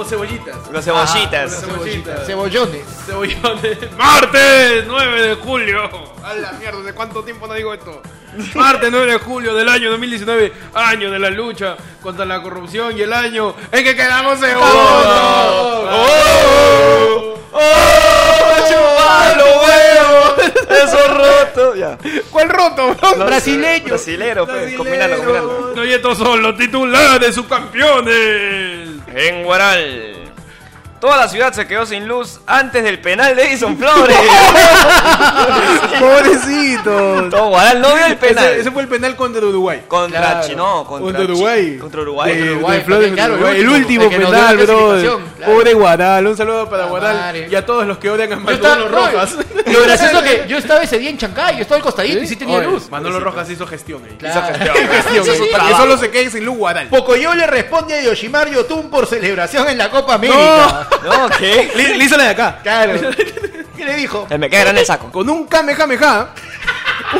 Unos cebollitas. Los cebollitas. Unos cebollitas. Cebollones. Cebollones. Martes 9 de julio. A la mierda, ¿de cuánto tiempo no digo esto? Martes 9 de julio del año 2019, año de la lucha contra la corrupción y el año en que quedamos segundos. ¡Oh! ¡Oh! los huevos! Eso roto. Ya. ¿Cuál roto, bro? Brasileño. Brasilero, pues. Combinando, combinando. No, y estos son los titulares subcampeones. En Guaral. Toda la ciudad se quedó sin luz antes del penal de Edison Flores. Pobrecito. Todo Guaral no vio el penal. Ese, ese fue el penal contra Uruguay. Contra Claro. Chino, contra, Contra Chi- Uruguay. Contra Uruguay. De, Uruguay, de Flores claro, contra el Uruguay. El último, el penal, bro. claro. Pobre Guaral. Un saludo para Guaral y a todos los que odian a Manolo estaba, Rojas. lo gracioso es que yo estaba ese día en Chancay, yo estaba al costadito y sí tenía Oye, luz. Manolo Rojas hizo gestión ahí. Claro. Hizo gestión. Hizo su ahí. trabajo. Que solo se quede sin luz Guaral. Pocoyo le responde a Yoshimar Yotun por celebración en la Copa América. No, ¿qué? Le, le hizo la de acá. Claro. ¿Qué le dijo? Se me queda grande el saco. Con un kamehameha,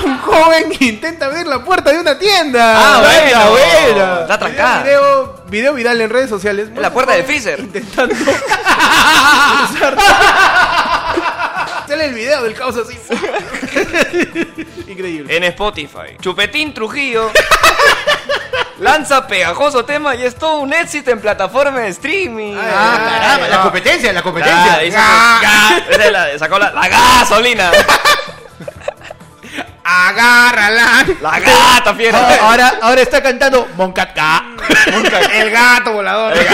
un joven intenta abrir la puerta de una tienda. Ah, Buena, bueno. buena. Está trancada. Video, video viral en redes sociales. En la puerta del freezer. Intentando. Sale el video del caos así. Increíble. En Spotify. Chupetín Trujillo. Lanza pegajoso tema y es todo un éxito en plataforma de streaming. Ah, caramba, la competencia, la Ah, competencia. esa es la- sacó la, la gasolina. Agárrala. La gata fiera. Ah, Ahora, ahora está cantando Moncaca. El gato volador.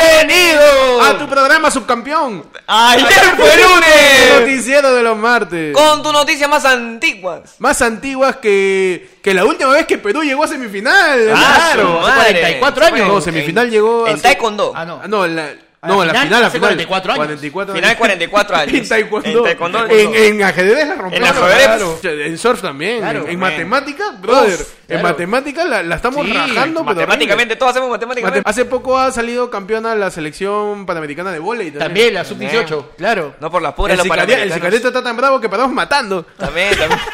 ¡Bienvenido! A tu programa subcampeón. ¡Ayer fue El lunes! noticiero de los martes. Con tus noticias más antiguas. Más antiguas que, que la última vez que Perú llegó a semifinal. Ah, claro. madre. 44 años. No, semifinal llegó En hace- Taekwondo. Ah, no. Ah, no, en la, A no, la en la final, final, la hace final. 44 años. 44 Final 44 años. En taekwondo. En taekwondo. En, en ajedrez la rompió. En ajedrez. claro. En surf también. Claro. en en matemática, brother. Uf, En claro. matemática la, la estamos Sí, rajando, pero Matemáticamente, todos hacemos matemáticamente. Mate- Hace poco ha salido campeona la selección panamericana de volei. También la sub-18, claro. No por las puras El, sicaria- el sicareto está tan bravo que paramos matando. También, también.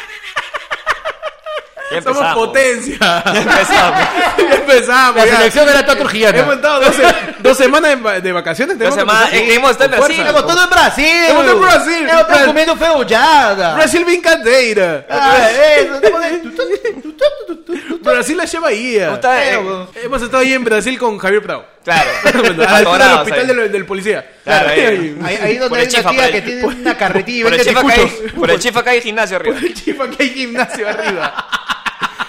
Ya Somos potencia. Ya empezamos. ya empezamos. La ya. selección era toda trujillana. Hemos estado dos, se- dos semanas de, va- de vacaciones. que semanas, eh, hemos estado en Brasil. Hemos todo en Brasil. Hemos estado en Brasil. Hemos estado comiendo feullada. Brasil brincadeira. Ah, de- Brasil la lleva ahí. ¿Cómo está? Eh, Hemos estado ahí en Brasil con Javier Prado. Claro. a la altura del Atorados hospital ahí. del, del policía. Claro, ahí. Ahí, ahí donde Por hay el una chifa, tía por que el- tiene una carretilla y Por el vende acá hay, por el chif acá hay gimnasio arriba. El chifa que hay gimnasio arriba.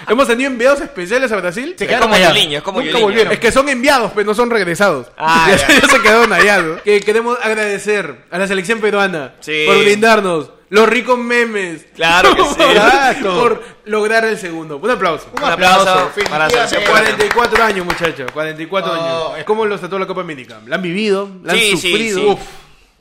Hemos tenido enviados especiales a Brasil. Se Es quedaron como allá. Yoliño, es como Nunca Yoliño. volvieron. Es que son enviados, pero no son regresados. Ah, ya, ya. ya se quedaron allá. ¿no? Que queremos agradecer a la selección peruana Sí. por brindarnos los ricos memes. Claro que sí. Exacto. por lograr el segundo. Un aplauso. Un aplauso aplauso, para la selección definitivamente. peruana. 44 años, muchachos. 44 Oh, años. ¿Cómo los trató la Copa América? ¿La han vivido? ¿La han Sí, sí, sufrido? sí. Uf.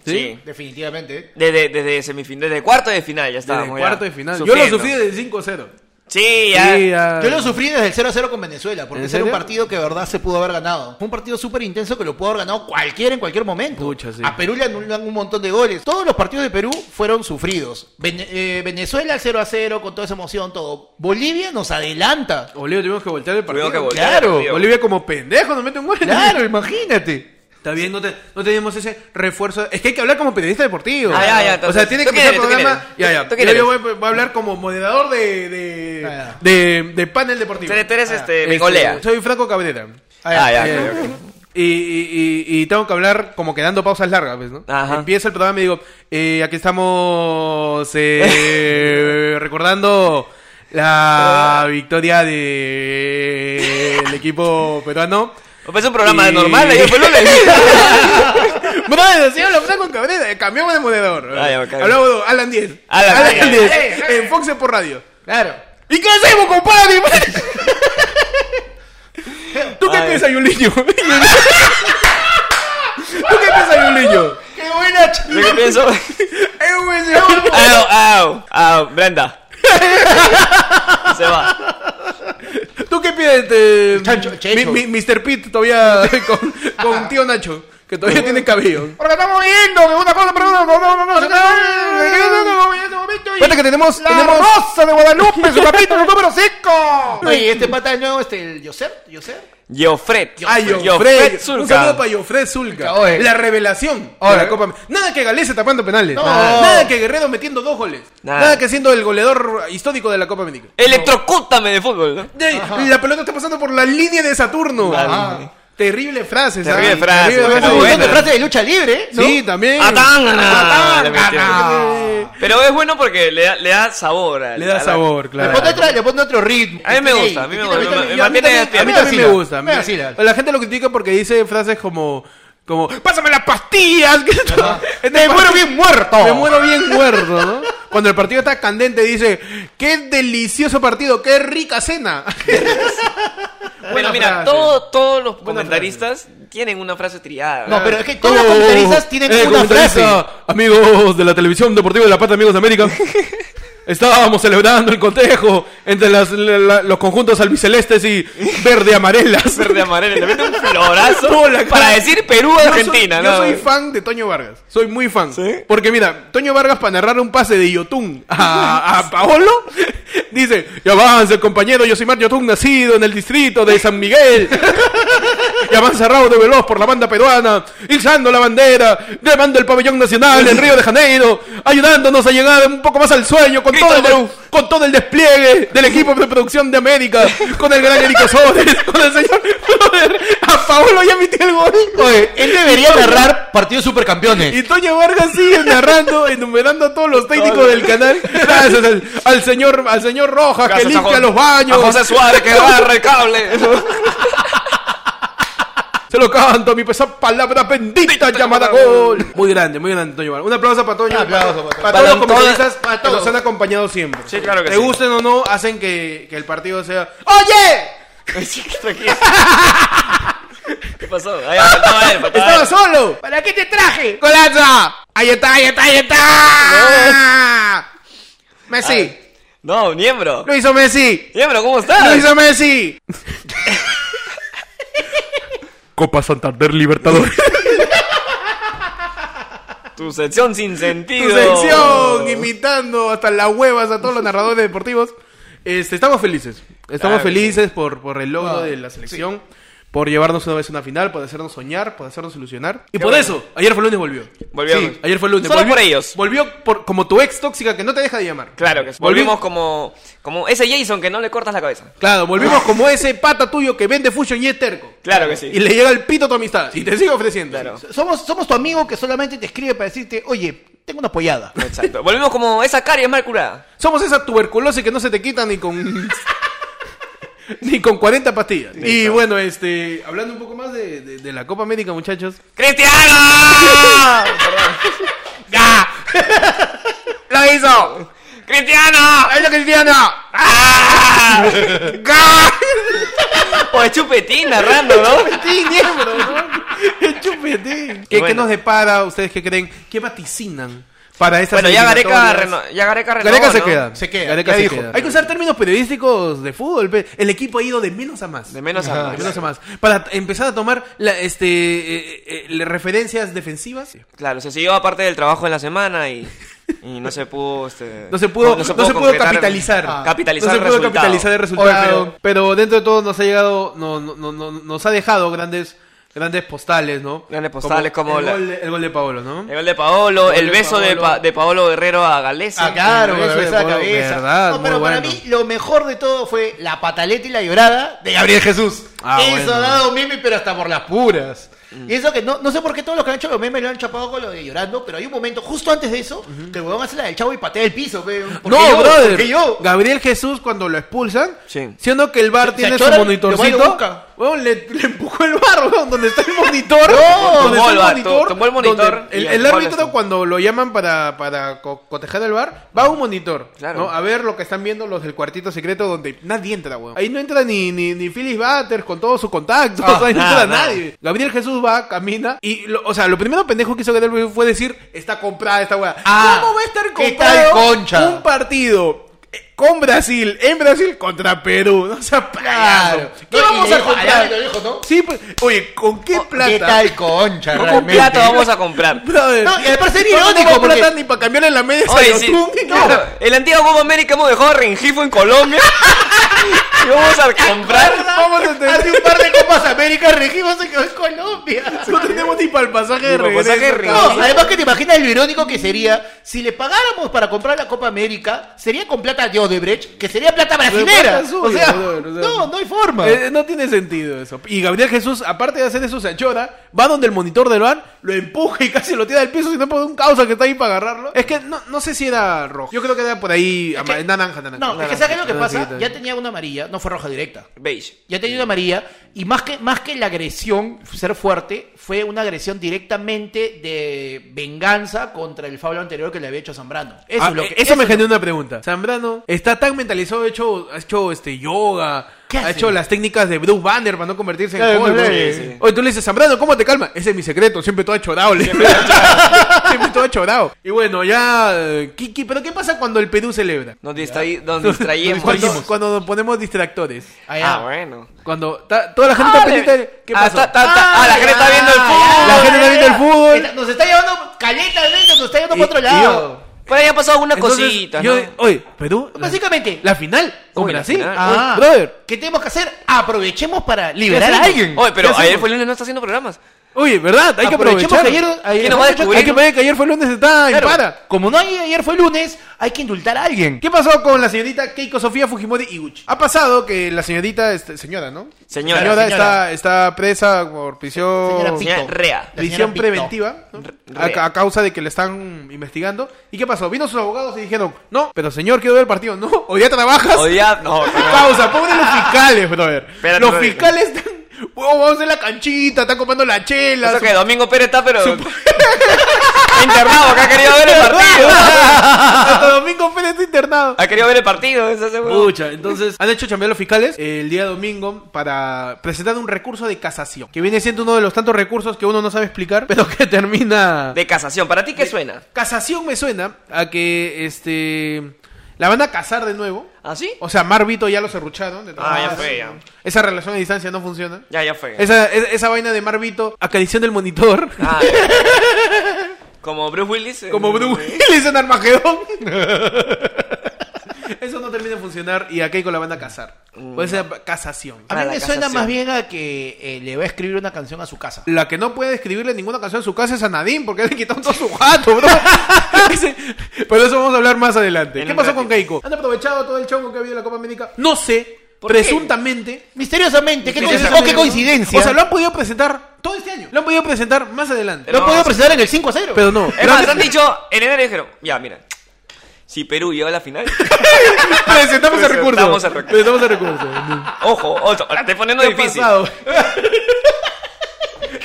Sí. Definitivamente. Desde, desde semifinal, desde cuarto de final ya Desde estábamos. ya cuarto de final. Yo lo sufriendo. sufrí desde 5-0. Sí, ya. Sí, ya. Yo lo sufrí desde el 0 a 0 con Venezuela, porque ¿En ese era un partido que de verdad se pudo haber ganado. Fue un partido súper intenso que lo pudo haber ganado cualquiera en cualquier momento. Pucha, sí. A Perú le anulan un montón de goles. Todos los partidos de Perú fueron sufridos. Vene- eh, Venezuela 0 a 0 con toda esa emoción, todo. Bolivia nos adelanta. Bolivia tuvimos que voltear el partido. Que voltear Claro. Bolivia como pendejo nos mete un gol. Claro, imagínate. Está bien, no, te- no teníamos ese refuerzo. Es que hay que hablar como periodista deportivo. Ah, ya, ya, o sea, tiene que. ¿Tú programa. Ya, ya. ¿Tú quién Yo, voy, voy a hablar como moderador de, de, Ah, ya. de, de panel deportivo. Tú eres- eres, este, Este. Soy Franco Cabrera. Ah, ya, Eh. Y, y- y- y tengo que hablar como que dando pausas largas, ¿ves, ¿no? Ajá. Empieza el programa y digo, eh, aquí estamos eh, recordando la victoria del equipo peruano. Pues es un programa Y- normal, ayer fue lunes. Bueno, sí, hablo con Cabrera, cambiamos de moderador. Ah, ya. Hablamos de Alan 10. Alan 10. 10. En Fox por radio. Claro. ¿Y qué hacemos, compadre? ¿Tú qué Ay. piensas, Yuliño? ¿Tú qué piensas, Yuliño? ¡Qué buena ch- Yo que pienso. Es un. Au, au, au, Brenda. Se va. ¿Tú qué piensas, este, Chancho, Checho. mi, mi- Mr. Pete todavía con, con tío Nacho? Que todavía tiene cabello. Porque estamos viendo que una cosa, pero no, no, no, Cuenta que tenemos, La tenemos Rosa de Guadalupe, su capítulo número 5. Oye, este pata de nuevo, este, el Yoser, Yoser. Geofred. Ah, Yofred. Un saludo para Yofred Zulka. Oye. La revelación de la Copa Nada que Galese tapando penales. No. Nada que Guerrero metiendo dos goles. Nada. Nada, que siendo el goleador histórico de la Copa América. Electrocútame de fútbol, ¿no? De- La pelota está pasando por la línea de Saturno. Ajá. Terrible frase, Terrible ¿sabes? frase, Terrible frase. un montón de buena. frases de lucha libre, ¿no? Sí, también. Atangana. Le metió. Atangana. Pero es bueno porque le da, le da sabor. a- Le da a la- sabor, Le claro. pone, otra- le pone otro ritmo. A mí me gusta, a mí me gusta, me- me mantiene a mí Me también me gusta. me. La gente lo critica porque dice frases como, como, pásame las pastillas. que esto- este Me muero bien muerto. Me muero bien muerto, ¿no? Cuando el partido está candente dice, qué delicioso partido, qué rica cena. Bueno, mira, frase. todo- todos los Buena comentaristas tienen una frase triada. No, pero es que todos los comentaristas tienen eh, una frase. Amigos de la televisión deportiva de la Pata, amigos de América. Estábamos celebrando el cotejo entre las- la- la- los conjuntos albicelestes y verde-amarelas. Verde amarelo, le mete un florazo la para decir Perú Yo Argentina, soy, ¿no? Yo soy fan de Toño Vargas. Soy muy fan. ¿Sí? Porque mira, Toño Vargas para narrar un pase de Yotun a, a Paolo dice, ya avance compañero, yo soy Mar Yotun, nacido en el distrito de San Miguel. Y avanza Raúl de Veloz por la banda peruana, izando la bandera, llevando el pabellón nacional en Río de Janeiro, ayudándonos a llegar un poco más al sueño con, todo el, de- con todo el despliegue del equipo de producción de América, con el gran Erico Soles, con el señor... A Paolo ya metió el gol. Oye, él debería narrar partidos supercampeones. Y Toño Vargas sigue narrando, enumerando a todos los técnicos del canal. Gracias al, al señor, al señor Rojas Gracias que limpia los baños. A José Suárez que agarra el cable. Se lo canto, mi pesada palabra bendita llamada gol. Muy grande, muy grande, Toño. Un aplauso para Toño. Un aplauso para Toño. para, Para todos los comentaristas para que todos. nos han acompañado siempre. Sí, claro que Te sí. gusten o no, hacen que, que el partido sea. ¡Oye! Tranquilo. ¿Qué pasó? Ahí faltaba él, faltaba ¡Estaba él. solo! ¿Para qué te traje? ¡Golazo! ¡Ahí está, ahí está, ahí está! Messi. No, miembro. Lo hizo Messi. Miembro, ¿cómo ¡Lo estás? hizo Messi! Copa Santander Libertadores. Tu sección sin Tu sentido. sección imitando hasta las huevas a todos los narradores deportivos. Este, estamos felices. Estamos Claro que felices por, por el logro Ah, de la selección. Por llevarnos una vez a una final, por hacernos soñar, por hacernos ilusionar. Y Qué por bueno. eso, ayer fue el lunes volvió. Volvió. Sí, ayer fue el lunes. Solo volvió, por ellos. Volvió por, como tu ex tóxica que no te deja de llamar. Claro que sí. Volvimos como, como ese Jason que no le cortas la cabeza. Claro, volvimos como ese pata tuyo que vende Fusion y es terco. Claro que sí. Y le llega el pito a tu amistad. Y te sigue ofreciendo. Claro. Somos, somos tu amigo que solamente te escribe para decirte, oye, tengo una pollada. Exacto. Volvimos como esa caries mal curada. Somos esa tuberculosis que no se te quita ni con. ni con 40 pastillas. Y bueno, este. Hablando un poco más de, de- de la Copa América, muchachos. ¡Cristiano! ¡Ga! ¡Lo hizo! ¡Cristiano! ¡Es lo cristiano! ¡Ah! ¡Ga! O es chupetín narrando, ¿no? ¡Chupetín, miembro! ¿no? ¡El chupetín! ¿Qué, Bueno. qué nos depara? ¿Ustedes qué creen? ¿Qué vaticinan para estas Bueno, ya Gareca, reno- ya Gareca renovó, Gareca se ¿no? queda. Se queda, Gareca ya se dijo. queda. Hay que usar términos periodísticos de fútbol. pe. El equipo ha ido de menos a más. De menos a Ajá. más. De menos a más. Para empezar a tomar la, este, eh, eh, referencias defensivas. Claro, se siguió aparte del trabajo en la semana y, y no se pudo... Este, No se pudo, no se pudo capitalizar. Ah. capitalizar no se el pudo resultado. capitalizar el resultado. Oye, pero, pero- pero dentro de todo nos ha llegado, no, no, no, no- nos ha dejado grandes, grandes postales, ¿no? Grandes postales como el, la- gol de, el gol de Paolo, ¿no? El gol de Paolo, El el, de beso de, Paolo. Pa- de Paolo Guerrero a Galese. Ah, claro, Eso con la de a Pablo, cabeza. verdad, no, pero para bueno. mí lo mejor de todo fue la pataleta y la llorada de Gabriel Jesús. Ah, eso bueno. ha dado meme, pero hasta por las puras. Y eso que no, no sé por qué todos los que han hecho los memes lo han chapado con lo de llorando, pero hay un momento justo antes de eso que el huevón hace la del chavo y patea el piso. pe. ¿Por No, yo? brother. ¿Por qué yo? Gabriel Jesús cuando lo expulsan, Sí. siendo que el bar Se- tiene se su monitorcito, weón, le, le empujó el bar, weón, donde está el monitor. No, donde tomó está el bar, to- tomó el monitor El, gol árbitro cuando lo llaman para, para co- cotejar el bar, va a un monitor, Claro. ¿no? A ver lo que están viendo los del cuartito secreto donde nadie entra, weón. Ahí no entra ni, ni, ni Phyllis Butters con todos sus contactos, Ah, ahí no entra nada. nadie. Gabriel Jesús va, camina y, lo- o sea, lo primero pendejo que hizo Gabriel fue decir, está comprada esta weá. Ah, ¿Cómo va a estar ¿qué comprado concha? un partido con Brasil, en Brasil contra Perú? No sea payaso. ¿Qué No, vamos a dijo, comprar? le dijo, ¿no? Sí, pues, oye, ¿con qué plata? ¿Qué tal concha? ¿Con realmente? plato vamos a comprar? Brother, No, y además sería no irónico, tengo porque- plata ni para cambiarle la media Oye, sí. Yotun, nada. el antiguo Copa América hemos dejado a Rengifo en Colombia Y vamos a comprar. Vamos a tener- un par de Copas América regimos se quedó en Colombia. No tenemos ni para el pasaje de Ni regreso. pasaje de. No, además que te imaginas lo irónico que sería si le pagáramos para comprar la Copa América, sería con plata de Odebrecht, que sería plata brasilera. plata O sea, brother, o sea, no, no hay forma. Eh, no tiene sentido eso. Y Gabriel Jesús, aparte de hacer eso, se achora, va donde el monitor del van, lo empuja y casi lo tira del piso, sino por un causa que está ahí para agarrarlo. Es que no, no sé si era rojo. Yo creo que era por ahí Es que- naranja, naranja. No, es que ¿sabes qué es lo que pasa? Ya tenía una amarilla, no fue roja directa. Beige. Ya tenía una amarilla y más que, más que la agresión, ser fuerte, fue una agresión directamente de venganza contra el faulo anterior que le había hecho a Zambrano. Eso, Ah, es lo eh, que, eso eso me es lo- genera una pregunta. Zambrano está tan mentalizado, ha hecho, ha hecho este yoga, ¿Qué ha hace? hecho las técnicas de Bruce Banner para no convertirse en Claro, Hulk, no. Oye, tú le dices, Zambrano, ¿cómo te calma? Ese es mi secreto, siempre todo achorado. le- siempre todo achorado. Y bueno, ya... ¿qué- qué- ¿Pero qué pasa cuando el Perú celebra? Nos, distraí, nos distraímos. Cuando, cuando ponemos distractores. Allá. Ah, bueno. Cuando ta- toda la gente está Ah, pendiente. le- de- ¿Qué ah, pasó? ta- ta- ta- ah, la gente está viendo el ya, fútbol. La gente está viendo el fútbol. Está- Nos está llevando caleta, nos está llevando para otro lado. Por ahí han pasado algunas Entonces, cositas, yo- ¿no? Oye, Perú. la- Básicamente, La, final con la Brasil. Ah. Brother. ¿qué tenemos que hacer? Aprovechemos para liberar a alguien. Oye, pero ¿Qué ayer hacemos? fue el lunes, no está haciendo programas. Oye, ¿verdad? Hay que aprovechar. que ayer, ayer- ¿Quién nos va a descubrir? Hay que ver que ayer fue lunes, está en Claro, para. Como no hay, ayer fue lunes, hay que indultar a alguien. ¿Qué pasó con la señorita Keiko Sofía Fujimori Iguchi? Ha pasado que la señorita, este, señora, ¿no? Señora, señora, señora. Está, está presa por prisión, Señora Pito. Señora Rea. Prisión preventiva, ¿no? A, a causa de que le están investigando. ¿Y qué pasó? Vino sus abogados y dijeron, no, pero señor, quiero ver el partido. No, hoy día trabajas. Hoy día, no, no. Pausa, pobre los fiscales, brother. Espérate, los fiscales están, huevón, vamos a hacer la canchita, están comprando la chela. Eso su- que Domingo Pérez está, pero. Está internado, que ha querido ver el partido. Hasta Domingo Pérez está internado. Ha querido ver el partido, ese seguro. Pucha, entonces han hecho chambear los fiscales el día domingo para presentar un recurso de casación, que viene siendo uno de los tantos recursos que uno no sabe explicar, pero que termina... De casación. ¿Para ti qué suena? Casación me suena a que este la van a casar de nuevo. ¿Ah, sí? O sea, Marvito ya lo cerrucharon. Ah, ya fue, ya. Esa relación a distancia no funciona. Ya, ya fue. Esa, esa, esa vaina de Marvito acariciando el monitor. Ah. Como Bruce Willis. en- Como Bruce Willis en Armagedón. Eso no termina de funcionar y a Keiko la van a casar. Puede ser casación. A mí me suena más bien a que eh, le va a escribir una canción a su casa. La que no puede escribirle ninguna canción a su casa es a Nadine, porque le quitaron todo su gato, bro. Pero eso vamos a hablar más adelante. En ¿Qué pasó ratito. con Keiko? ¿Han aprovechado todo el chongo que ha habido en la Copa América? No sé. ¿Por qué? Presuntamente. Misteriosamente, qué, Misteriosamente, coinc- oh, qué coincidencia. O sea, lo han podido presentar todo este año. Lo han podido presentar más adelante. lo No, han podido presentar en el 5 a 0. Pero no. Es más, han dicho, en enero dijeron, ya, mira, si Perú llega a la final, presentamos el recurso. Presentamos el recurso. Presentamos el recurso. ojo, ojo, la estoy poniendo ¿Qué ha difícil. pasado?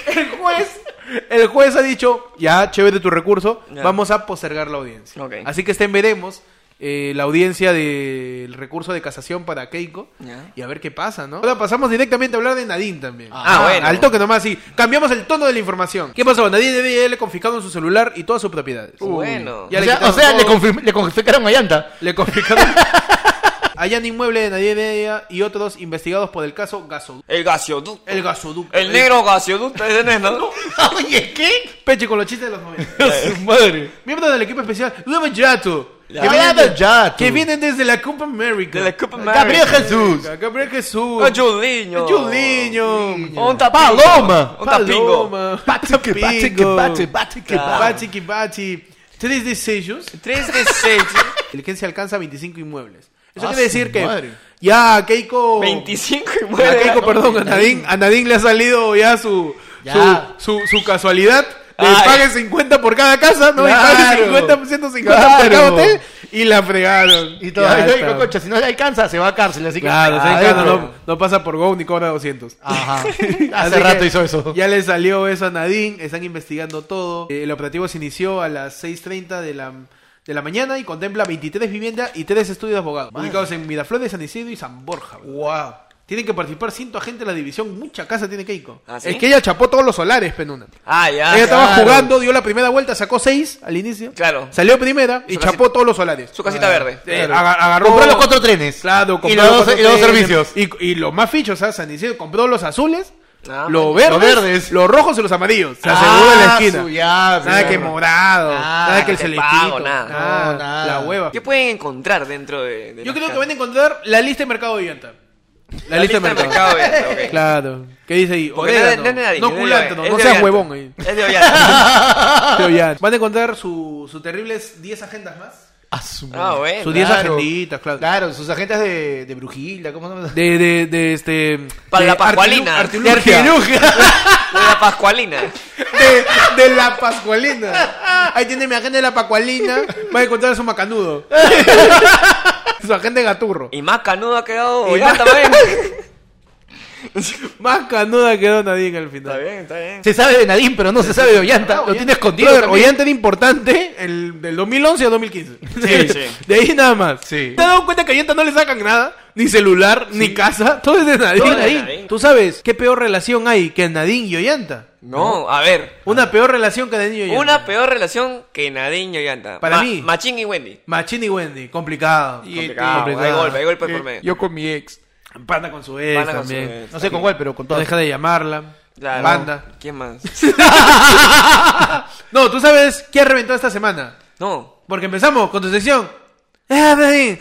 el juez, el juez ha dicho, ya, chévere tu recurso, Ya. vamos a postergar la audiencia. Así que estén veremos eh, la audiencia del recurso de casación para Keiko Ya. y a ver qué pasa, ¿no? Ahora pasamos directamente a hablar de Nadine también. Ah, bueno. Al toque nomás, sí. Cambiamos el tono de la información. ¿Qué pasó? Nadine debe le confiscaron su celular y todas sus propiedades. Bueno. Ya o le sea, quitaron o sea, le, le confiscaron a Llanta. Le confiscaron. Hallan inmueble de Nadine Media y otros investigados por el caso Gasoducto. El gasoducto. El gasoducto. El negro gasoducto ese no es, ¿no? Oye, ¿qué? Peche con los chistes de los 90. Su madre. Miembro del equipo especial, Nuevo Yato. Ya. Que vienen, Yato. que vienen desde la Copa América. De la Copa América. Gabriel Jesús. Gabriel Jesús. Oh, Julinho. Julinho. Un tapingo. Paloma. Un tapingo. Paloma. Bate que bate que bate, bate que Claro. bate. Que bachi. Tres de sellos. Tres de seis. Inteligencia alcanza 25 inmuebles. Eso Ah, quiere decir que madre. ya a Keiko... 25 y A muere. Keiko, perdón, a Nadine, a Nadine le ha salido ya su, Ya. su, su, su casualidad. Le Ay. pague 50 por cada casa, ¿no? Claro. Y pague 50, 150 por cada hotel. Y la fregaron. Y todavía concha, si no le alcanza, se va a cárcel, así que. Claro, Ah, no, no pasa por Go ni cobra 200. Ajá. Hace rato hizo eso. Ya le salió eso a Nadine, están investigando todo. Eh, El operativo se inició a las 6.30 de la, de la mañana y contempla 23 viviendas y 3 estudios de abogados, ubicados en Miraflores, San Isidro y San Borja. Wow. Tienen que participar 100 agentes de la división, mucha casa tiene Keiko. ¿Ah, sí? Es que ella chapó todos los solares, Penuna. Ah, ya. ella estaba jugando, dio la primera vuelta, sacó 6 al inicio. Claro. Salió primera y Su chapó casita- todos los solares. Su casita verde. Eh, Claro. agarró Compró los cuatro trenes. Claro, compró y los, dos, cuatro y los dos trenes. servicios. Y, y los más fichos, ¿sabes? San Isidro compró los azules, Ah, los verdes, Los verdes. los rojos y los amarillos. Se asegura en la Ah, esquina. su- ya, nada que morado, Ah, nada que el celestito. pago, nada. nada, nada. La hueva. ¿Qué pueden encontrar dentro de, de Yo creo que van a encontrar la lista de mercado de llanta. La, lista, de mercado. mercado, ok. Claro. ¿Qué dice ahí? No Orégano. no es de nadie, No no es de seas huevón ahí. Es de Ollanta. Van a encontrar su, sus terribles 10 agendas más. Ah, su Ah, bueno. Sus 10 Claro. agenditas, claro. Claro, sus agentes de, de Brujilda, ¿cómo se llama? De, de, de este. Para de la Pascualina. artilu- De Artilugia. De la Pascualina. De, de la Pascualina. Ahí tiene mi agente de la Pascualina. Va a encontrar su macanudo. su agente gaturro. Y más canudo ha quedado Y Ollanta también. Más canuda quedó Nadine al final. Está bien, está bien. Se sabe de Nadine, pero no se sabe de Ollanta. Lo tiene escondido. Brother. Ollanta era importante el, del 2011 a 2015. Sí, sí. De ahí nada más. Sí. ¿Te has dado cuenta que a Ollanta no le sacan nada? Ni celular, ni casa. Todo es de Nadine. Todo de Nadine. ¿Tú sabes qué peor relación hay que Nadine y Ollanta? No, a ver. Una peor relación que Nadine y Ollanta. Una peor relación que Nadine y Ollanta. Para Ma- mí. Machín y Wendy. Machín y Wendy. Complicado. Complicado. Hay golpe, hay golpe por medio. Yo con mi ex. Panda con su ex Pana con su también. ex. No sé con cuál, pero con No todas. deja de llamarla. Claro. Banda. ¿Quién más? No, tú sabes quién reventó esta semana. No. Porque empezamos con tu sección. Es happening.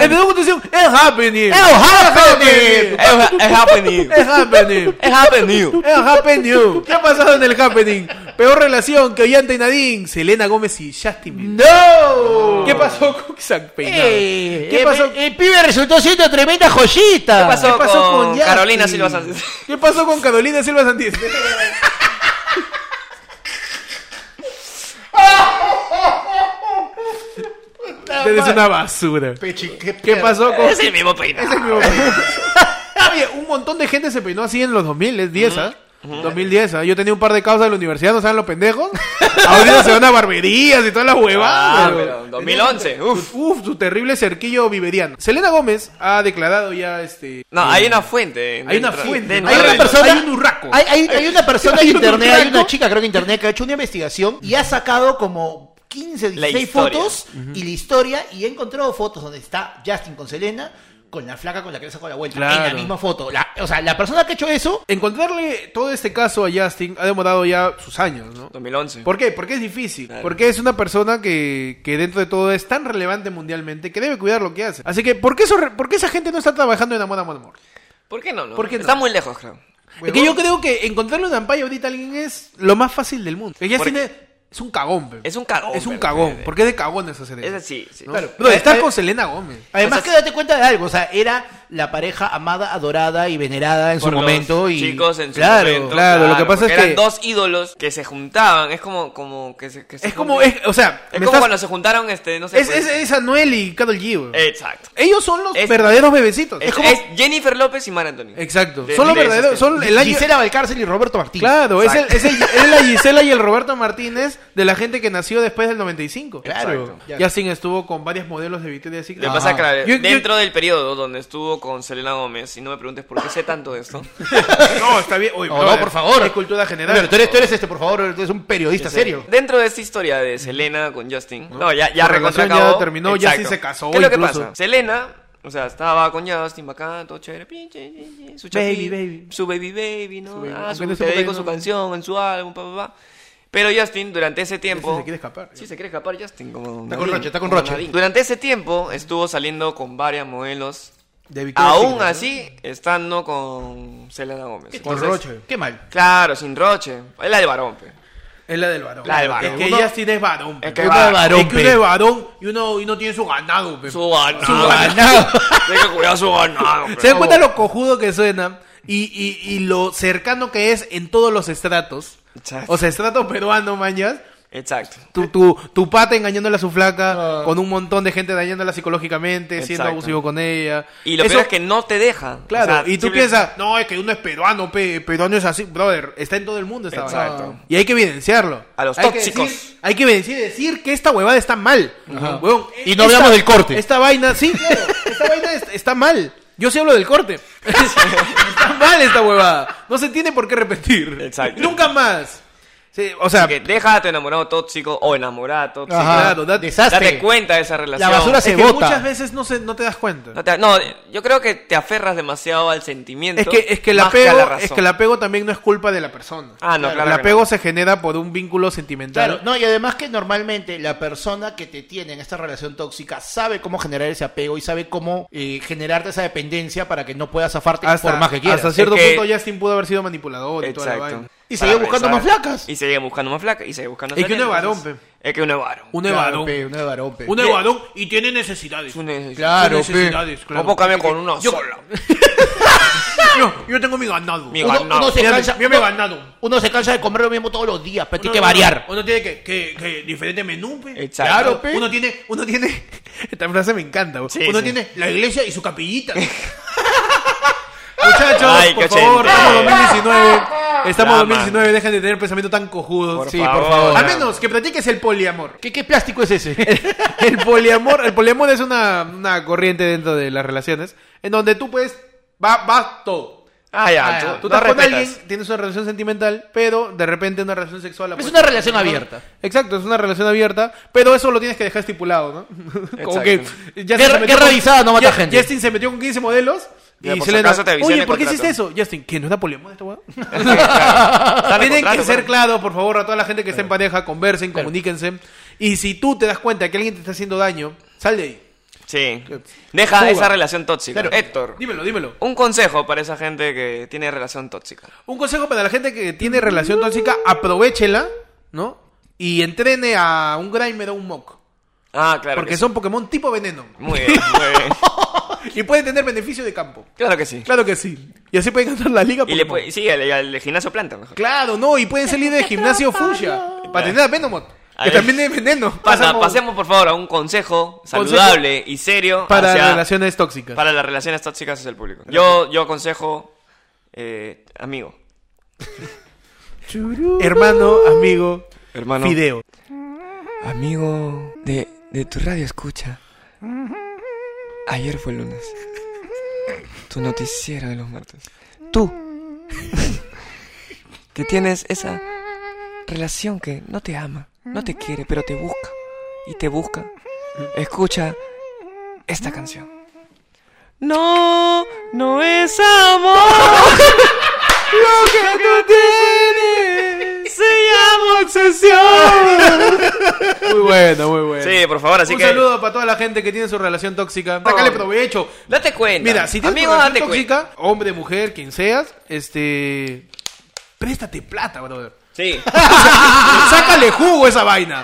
Empezó con tu sección. Es happening. Es happening. Es happening. Es happening. Es happening. Es happening. ¿Qué ha pasado en el happening? Peor relación que Ollanta y Nadine. Selena Gómez y Justin Bieber. ¡No! ¿Qué pasó con Isaac Peinado? Eh, ¿Qué el- pasó? El, pibe resultó siendo tremenda joyita. ¿Qué pasó, ¿Qué pasó con, con? Carolina Silva Sánchez? ¿Qué pasó con Carolina Silva Eres una basura. Pechi, ¿Qué pasó con.? Es el mismo peinado. Es el mismo peinado. Oye, un montón de gente se peinó así en los 2000, es 10, ¿ah? 2010, ¿ah? Yo tenía un par de causas en la universidad, ¿no saben los pendejos? Ahorita se van a barberías y toda la huevada. Ah, pero 2011, uf. Uf, su terrible cerquillo viveriano. Selena Gómez ha declarado ya este. No, eh, hay una fuente. Hay una fuente, dentro Hay una persona. hay un urraco. Hay, hay- hay una persona Hay en un internet, hay una chica, creo que en internet, que ha hecho una investigación y ha sacado como 15, La 16 historia. fotos y la historia y ha encontrado fotos donde está Justin con Selena con la flaca con la que le sacó la vuelta en la misma foto. La- o sea, la persona que ha hecho eso Encontrarle todo este caso a Justin ha demorado ya sus años, ¿no? 2011. ¿Por qué? Porque es difícil. Claro. Porque es una persona que, que dentro de todo es tan relevante mundialmente que debe cuidar lo que hace. Así que, ¿por qué, eso, por qué esa gente no está trabajando en Amor, Amor, Amor? ¿Por qué no? no? ¿Por qué no? Está muy lejos, creo. Es que yo creo que encontrarle una ampalla ahorita a alguien es lo más fácil del mundo. Que Justin Porque- es, es un cagón, pe. Es un cagón. Es un pero- cagón. Porque es de cagones hacer eso. Es así, sí. ¿no? Claro. Bro, Eh, está eh, con Selena Gómez. Además O sea, que date cuenta de algo, o sea, era la pareja amada, adorada y venerada en Por su los momento y chicos en su claro, momento, claro, lo que pasa es que- eran dos ídolos que se juntaban, es como como que se, que se Es como, es, o sea, Es como estás- cuando se juntaron este, no sé, es, pues- es, es Anuel y Karol G. Exacto. Ellos son los es- verdaderos bebecitos. Es, Es, como... es Jennifer López y Mar Anthony. Exacto. De- son los verdaderos, que- son el año... Gisela Valcárcel y Roberto Martínez. Claro, es, el, el- es la Gisela y el Roberto Martínez de la gente que nació después del 95. Claro. Justin estuvo con varias modelos de Victoria's Secret. Lo que pasa es que dentro del periodo donde estuvo con Selena Gómez, y no me preguntes por qué sé tanto de esto, No, está bien. Oye, No, brother, no, por favor. Es cultura general. Pero tú eres, tú eres este, por favor, tú eres un periodista serio. dentro de esta historia de Selena con Justin, no, ya, ya ya terminó, Justin se casó ¿Qué es lo que pasa? Selena, o sea, estaba con Justin, bacán, todo chévere, pinche, su Baby, chapi- baby. su baby baby, ¿no? Su baby. Ah, su, te dedico ya su canción en su álbum, pa, pa, pa. Pero Justin, durante ese tiempo... se quiere escapar. Sí, se quiere escapar Justin, como Está con Roche, está con Roche. Nadine. Durante ese tiempo estuvo saliendo con varias modelos, De aún así estando con Selena Gómez. Con Entonces, Roche. Qué mal. Claro, sin Roche. Es la de varón, pe. Es la del varón. La del varón. Es que Uno- Justin es varón. Es pe. que Uno de varón, es que uno es varón y uno, y uno tiene su ganado. pe. Su ganado. Su ganado. Tiene que cuidar su ganado, pe. ¿Se dan cuenta lo cojudo que suena? Y, y, y lo cercano que es en todos los estratos. O sea, estrato peruano, mañas. Exacto. Tu, tu, tu pata engañándole a su flaca, Ah. con un montón de gente dañándola psicológicamente, siendo abusivo con ella. Y lo Eso- peor es que no te deja. Claro, O sea, y tú simple- piensas, no, es que uno es peruano, pe, peruano es así, brother, está en todo el mundo esta Exacto. vaina. Y hay que evidenciarlo. A los hay que tóxicos. decir- hay que evidenciar y decir que esta huevada está mal. Huevón, Y no hablamos del corte. Esta vaina, sí, claro, esta vaina es- está mal. Yo sí hablo del corte. está mal esta huevada. No se tiene por qué repetir. Exacto. Nunca más. Sí, o sea, que deja a tu enamorado tóxico o enamorada tóxica. Ajá. claro, da- Desastre. Date cuenta de esa relación. La basura es se que bota. muchas veces no, se, no te das cuenta. No, te- no, yo creo que te aferras demasiado al sentimiento. Es que, es que el apego, la es que el apego también no es culpa de la persona. Ah, no, claro el que apego no. se genera por un vínculo sentimental. Claro, no, y además que normalmente la persona que te tiene en esta relación tóxica sabe cómo generar ese apego y sabe cómo eh, generarte esa dependencia para que no puedas zafarte hasta, por más que quieras. hasta cierto Es que- punto Justin pudo haber sido manipulador y toda la Exacto. vaina. Y sigue buscando pensar. más flacas. Y sigue buscando más flacas. Y sigue buscando Es que uno es varón, pe. Es que uno es varón. Un Claro, evadón. pe, un varón, pe. Un evadón y tiene necesidades. Uno es- Claro, necesidades, claro. ¿Cómo cambia con una Yo- sola? Yo, yo tengo mi ganado. Mi Uno, ganado. uno se Mira, cansa, mira mi uno- ganado. uno se cansa de comer lo mismo todos los días, pero tiene Uno- que uno- variar. Uno tiene que, que, que diferente menú, pe. Exacto. Claro, pe. Uno tiene, uno tiene, esta frase me encanta. Sí, uno sí. tiene la iglesia y su capillita. Muchachos, Ay, por favor, estamos 2019. Estamos Ya, 2019, dejen de tener pensamientos tan cojudos. Por Sí, favor. por favor. A menos que practiques el poliamor. ¿Qué, qué plástico es ese? El poliamor, el poliamor es una, una corriente dentro de las relaciones en donde tú puedes, va, va todo. Ah, ya. Ah, tú, ya. Tú no estás con alguien, tienes una relación sentimental, pero de repente una relación sexual. Es una relación abierta. Exacto, es una relación abierta, pero eso lo tienes que dejar estipulado, ¿no? Como que Justin Guerra- se metió avisada no mata Ya- gente. Justin se metió con 15 modelos Y se le Oye, ¿por qué contrato". hiciste eso? Justin, ¿que no era poliamor esta? Dale Tienen que ser claro. claros, por favor, a toda la gente que esté en pareja, conversen, comuníquense. Y si tú te das cuenta que alguien te está haciendo daño, sal de ahí. Sí. Deja esa relación tóxica. Claro. Héctor, Dímelo, dímelo. un consejo para esa gente que tiene relación tóxica. Un consejo para la gente que tiene relación tóxica, aprovechela, ¿no? Y entrene a un Grimer o un Mock. Ah, claro. porque sí. son Pokémon tipo veneno. Muy bien, muy bien. Y pueden tener beneficio de campo. Claro que sí. Claro que sí. Y así pueden ganar la liga. Y le Pokémon. puede, sí, al, al gimnasio planta mejor. Claro, no, y pueden salir de gimnasio Fuchsia. Para tener a Venomot. Que también es veneno. Pasa, Pasamos pasemos por favor a un consejo saludable y serio para hacia- relaciones tóxicas. para las relaciones tóxicas hacia el público. Yo, yo aconsejo, eh, amigo, Hermano, amigo, hermano, Fideo. amigo de, de tu radio escucha. Ayer fue el lunes. Tu noticiero de los martes. Tú, que tienes esa relación que no te ama, no te quiere, pero te busca. Y te busca. Escucha esta canción. No, no es amor. Lo que tú tienes obsesión. Muy bueno, muy bueno. Sí, por favor, así Un que. saludo para toda la gente que tiene su relación tóxica. Sácale provecho. Date cuenta. Mira, si tienes Amigo, una date relación cuenta. tóxica, hombre, mujer, quien seas, este. Préstate plata, brother. Sí. Sácale jugo a esa vaina.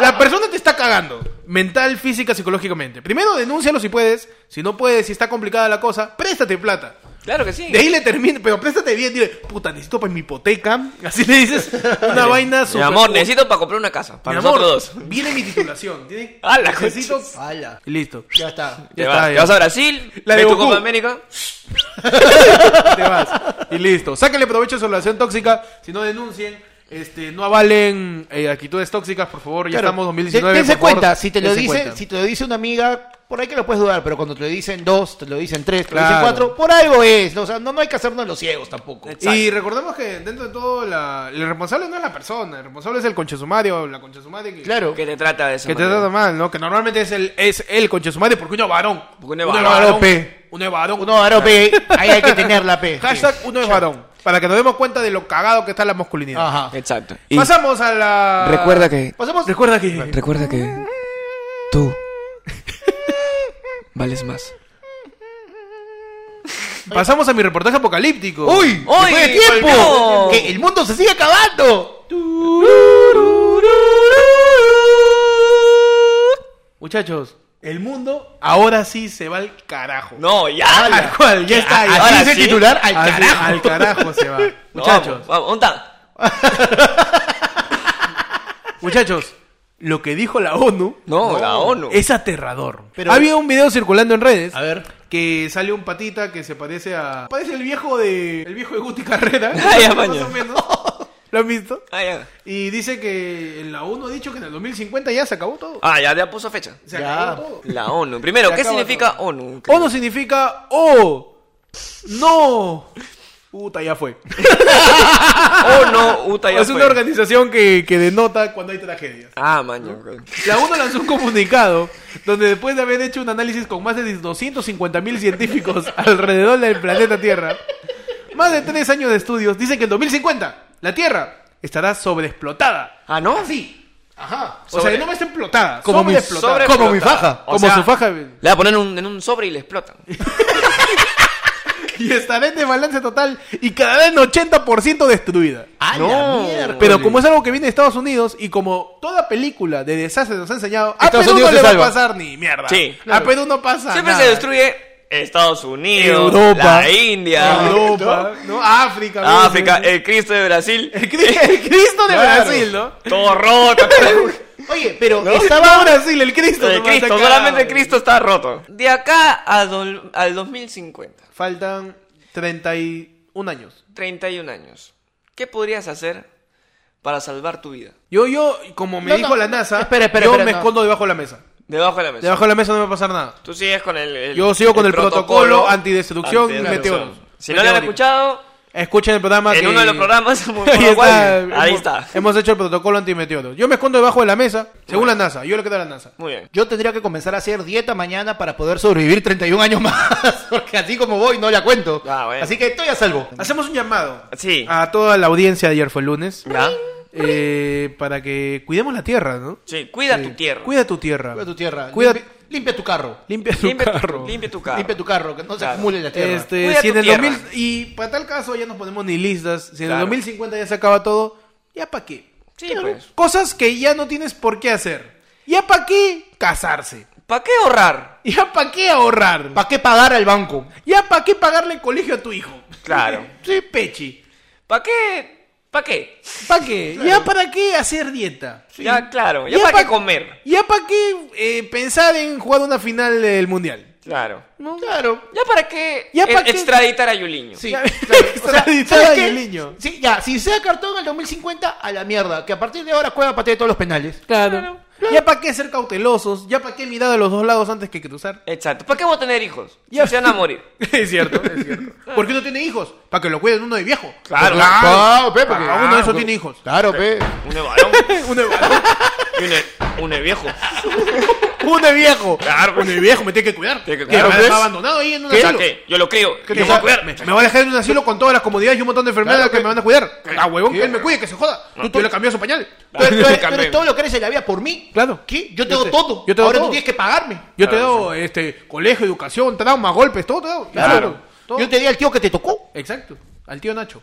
La persona te está cagando. Mental, física, psicológicamente. Primero denúncialo si puedes. Si no puedes, si está complicada la cosa, préstate plata. Claro que sí. De ahí le termina, pero préstate bien, dile, puta, necesito para mi hipoteca. Así le dices una vaina Mi amor, necesito para comprar una casa. Para Mi amor, nosotros dos. Viene mi titulación. ¿tiene? A la necesito. Ala, Y listo. ya está. Te, Ya vas, está, te ya. vas a Brasil, La de tu. Copa América. Te vas. Y listo. Sáquenle provecho a su relación tóxica. Si no denuncien. Este, no avalen eh, actitudes tóxicas, por favor. Ya Claro. estamos 2019. Dense favor, cuenta, si te lo dice, cuenta. si te lo dice una amiga, por ahí que lo puedes dudar, pero cuando te lo dicen dos, te lo dicen tres, te lo dicen cuatro, por algo es. O sea, no, no hay que hacernos los ciegos tampoco. Exacto. Y recordemos que dentro de todo, la, el responsable no es la persona, el responsable es el conchesumario o la conchesumaria que, Claro. Que te trata de esa que te trata mal, ¿no? Que normalmente es el, es el conchesumario porque uno es varón. Porque uno es Uno es varón. varón. Pe. Uno es varón. Uno, varón, pe, ahí hay que tenerla, P. Hashtag uno es varón. Para que nos demos cuenta de lo cagado que está la masculinidad. Ajá. Exacto. Y Pasamos a la. recuerda que. Pasemos. Recuerda que. Recuerda que. Tú. Vales más. Pasamos a mi reportaje apocalíptico. ¡Uy! ¡Uy, ¡Se fue de tiempo! ¡Que el mundo se sigue acabando! Muchachos, el mundo ahora sí se va al carajo. No, ya. Tal cual, ya está. Así Ahora es el sí. titular, al Así, carajo. Al carajo se va. No, Muchachos, Vamos, vamos, ¿dónde está? muchachos, lo que dijo la ONU No, la ONU. es aterrador. Pero- Había un video circulando en redes. A ver. Que sale un patita que se parece a. Parece el viejo de. El viejo de Guti Carrera. Ah, ya, más o menos. ¿Lo han visto? Ah, ya. Y dice que la ONU ha dicho que en el 2050 ya se acabó todo. Ah, ya, ya puso fecha. Se Ya. acabó todo. La ONU. Primero, Se ¿qué significa todo. ONU? ONU significa ¡Oh! ¡No! Puta, ya fue. Oh no, Uta ya es fue. una organización que, que denota cuando hay tragedias. Ah, maño. ok. La ONU lanzó un comunicado donde después de haber hecho un análisis con más de 250.000 científicos alrededor del planeta Tierra, más de tres años de estudios, dicen que en 2050 la Tierra estará sobreexplotada. Ah, ¿no? Así. Ajá. O Sobre- sea, no me está explotada. Como mi- sobre- Como mi faja. O Como sea, su faja. Le va a poner un- en un sobre y le explotan. Y estará en desbalance total y quedará en 80% destruida. ¡A No. la mierda! Pero como es algo que viene de Estados Unidos y como toda película de desastre nos ha enseñado, a Estados Perú Unidos no le va salva. a pasar ni mierda. Sí, A claro. Perú no pasa Siempre nada. se destruye Estados Unidos, Europa, la India, Europa, ¿no? África. África, el Cristo de Brasil. El, Cri- el Cristo de Claro. Brasil, ¿no? Todo roto. Oye, pero Estaba. Brasil, el Cristo. El Cristo, acá. solamente el Cristo está roto. De acá a al 2050, Faltan 31 años. 31 años. ¿Qué podrías hacer para salvar tu vida? Yo, yo, como me No, dijo no, la NASA, espera, espera, yo espera, me no. escondo debajo de la mesa. Debajo de la mesa. Debajo de la mesa no me va a pasar nada. Tú sigues con el, el- Yo sigo con el protocolo antidestrucción y antidestrucción. meteoros. Si no lo han escuchado, Escuchen el programa en que- uno de los programas, por Ahí lo cual, está, ahí hemos, está. Hemos hecho el protocolo antimeteoros. Yo me escondo debajo de la mesa, según la NASA. Yo le quedo a la NASA. Muy bien. Yo tendría que comenzar a hacer dieta mañana para poder sobrevivir 31 años más. Porque así como voy, no la cuento. Ah, bueno. Así que estoy a salvo. Hacemos un llamado Sí. a toda la audiencia de ayer fue el lunes ¿Ya? Eh, para que cuidemos la tierra, ¿no? Sí, cuida Sí. tu tierra. Cuida tu tierra. Cuida tu tierra. Cuida- Limpia, limpia tu carro. Limpia tu limpia, carro. Limpia tu carro. Limpia tu carro, que no se Claro. acumule la tierra. Este, Cuida si en tu el tierra. 2000 y para tal caso ya nos ponemos ni listas. Si en Claro. el 2050 ya se acaba todo, ¿ya para qué? Sí, pues. Cosas que ya no tienes por qué hacer. ¿Ya para qué casarse? ¿Para qué ahorrar? ¿Ya para qué ahorrar? ¿Para qué pagar al banco? ¿Ya para qué pagarle el colegio a tu hijo? Claro. Sí, pechi. ¿Para qué? ¿Para qué? ¿Para qué? ¿Ya para qué hacer dieta? Ya, claro. ¿Ya, Ya para pa- qué comer? ¿Ya para qué eh, pensar en jugar una final del mundial? Claro. ¿No? Claro. ¿Ya para qué ¿Ya pa' e- qué? extraditar a Yuliño? Sí, claro. O sea, Extraditar ¿sabes a? Yuliño. Sí, ya, si sea cartón el 2050, a la mierda. Que a partir de ahora juega para todos los penales. Claro. ¿Ya para qué ser cautelosos? ¿Ya para qué mirar a los dos lados antes que cruzar? Exacto. ¿Para qué vamos a tener hijos? Ya. Si se van a morir. es cierto, es cierto. ¿Por qué no tiene hijos? Para que lo cuiden uno de viejo. Claro. Claro, pe, porque- Ah, uno de esos Ah, tiene hijos. Claro, pe. Un de varón Uno de varón. Y un de, un viejo. Viejo. Claro, Uno de viejo, me tiene que cuidar. Tiene que ¿Qué, cuidar, ¿Me abandonado ahí en un asilo? yo lo. ¿Qué yo te voy a cuidarme. Me, va a dejar en un asilo con todas las comodidades y un montón de enfermedades que me van a cuidar. Ah, huevón, que él me cuide, que se joda. Tú, le cambió su pañal. Eres todo lo que eres en la vida por mí. Claro. ¿Qué? Yo te doy te- todo. te Ahora tú tienes que pagarme. Yo te doy este, colegio, educación, trauma, golpes, todo te doy. Claro. Yo te di al tío que te tocó. Exacto. Al tío Nacho.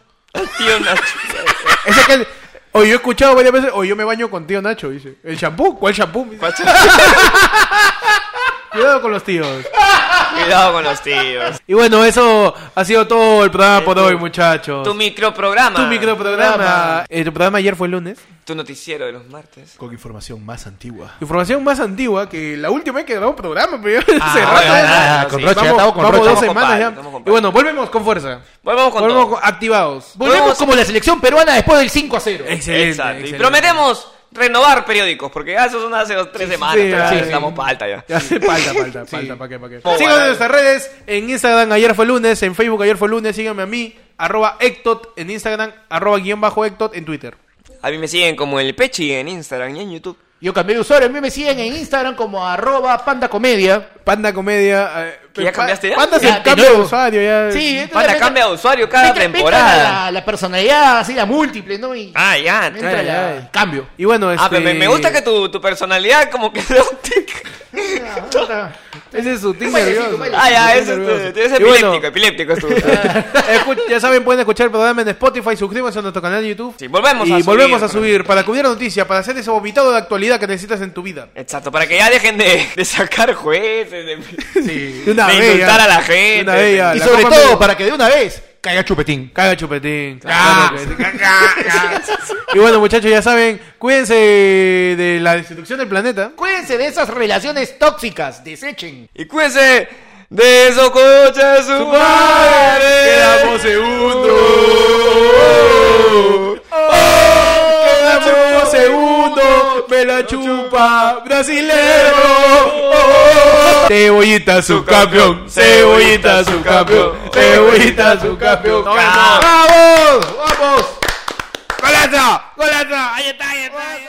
Tío Nacho. Ese que... Oye, yo he escuchado varias veces, oye, yo me baño con tío Nacho, dice. ¿El shampoo? ¿Cuál shampoo? Cuidado con los tíos. Cuidado con los tíos. Y bueno, eso ha sido todo el programa por hoy, muchachos. Tu microprograma. Tu microprograma. Tu programa ayer fue el lunes. Tu noticiero de los martes. Con información más antigua. Información más antigua que la última vez que grabamos programa, pero ya Ah, hace bueno, bueno, con sí. Rocha, ya Vamos, estamos con vamos Rocha. dos semanas ya. Y bueno, volvemos con fuerza. Volvemos con Volvemos todo. con- activados. Volvemos Volvemos- como la selección peruana después del 5 a 0. Excelente. Exacto. Y prometemos renovar periódicos, porque ya eso son hace dos, tres semanas. sí, ya sí, estamos sí. para alta ya. Ya hace falta, falta, falta, ¿para qué, para qué? Síganos bueno. en nuestras redes, en Instagram ayer fue lunes, en Facebook ayer fue lunes, síganme a mí, arroba Ectot en Instagram, arroba guion bajo Ectot en Twitter. A mí me siguen como el Pechi en Instagram y en YouTube. Yo cambié de usuario. A mí me siguen en Instagram como arroba pandacomedia. Panda Comedia. eh, ¿Que ya cambiaste ya? Panda se Ya, de cambia de nuevo. usuario ya. Sí, entonces cambia de usuario cada temporada. La, la personalidad, así, la múltiple, ¿no? Y Ah, ya. entra la- el cambio. Y bueno, este... Ah, pero me, me gusta que tu, tu personalidad como que... Ese es su Bailecito, nervioso. ah, ya, Su es, es, Y epiléptico, bueno, epiléptico es tu... ya saben, pueden escuchar el programa en Spotify, suscríbanse a nuestro canal de YouTube. Sí, volvemos y a subir, volvemos a subir para cubrir la noticia, para hacer ese vomitado de actualidad que necesitas en tu vida. Exacto, para que ya dejen de, de sacar jueces, de, De una de vez, insultar a la gente. una vez, ya. Y La sobre Copa todo, para que de una vez caiga chupetín. Caga chupetín. Ah. Claro que sí. Caga. y bueno, muchachos, ya saben, cuídense de la destrucción del planeta. Cuídense de esas relaciones tóxicas. Desechen. Y cuídense de esos coches su madre. Quedamos segundos. Quedamos segundos. Me la chupa brasilero. Cebollita su campeón. Cebollita su campeón. Eguita su campeón. Nos vemos. ¡Vamos! ¡Vamos! ¡Golazo! ¡Golazo! Ahí está, ahí está. Ahí está.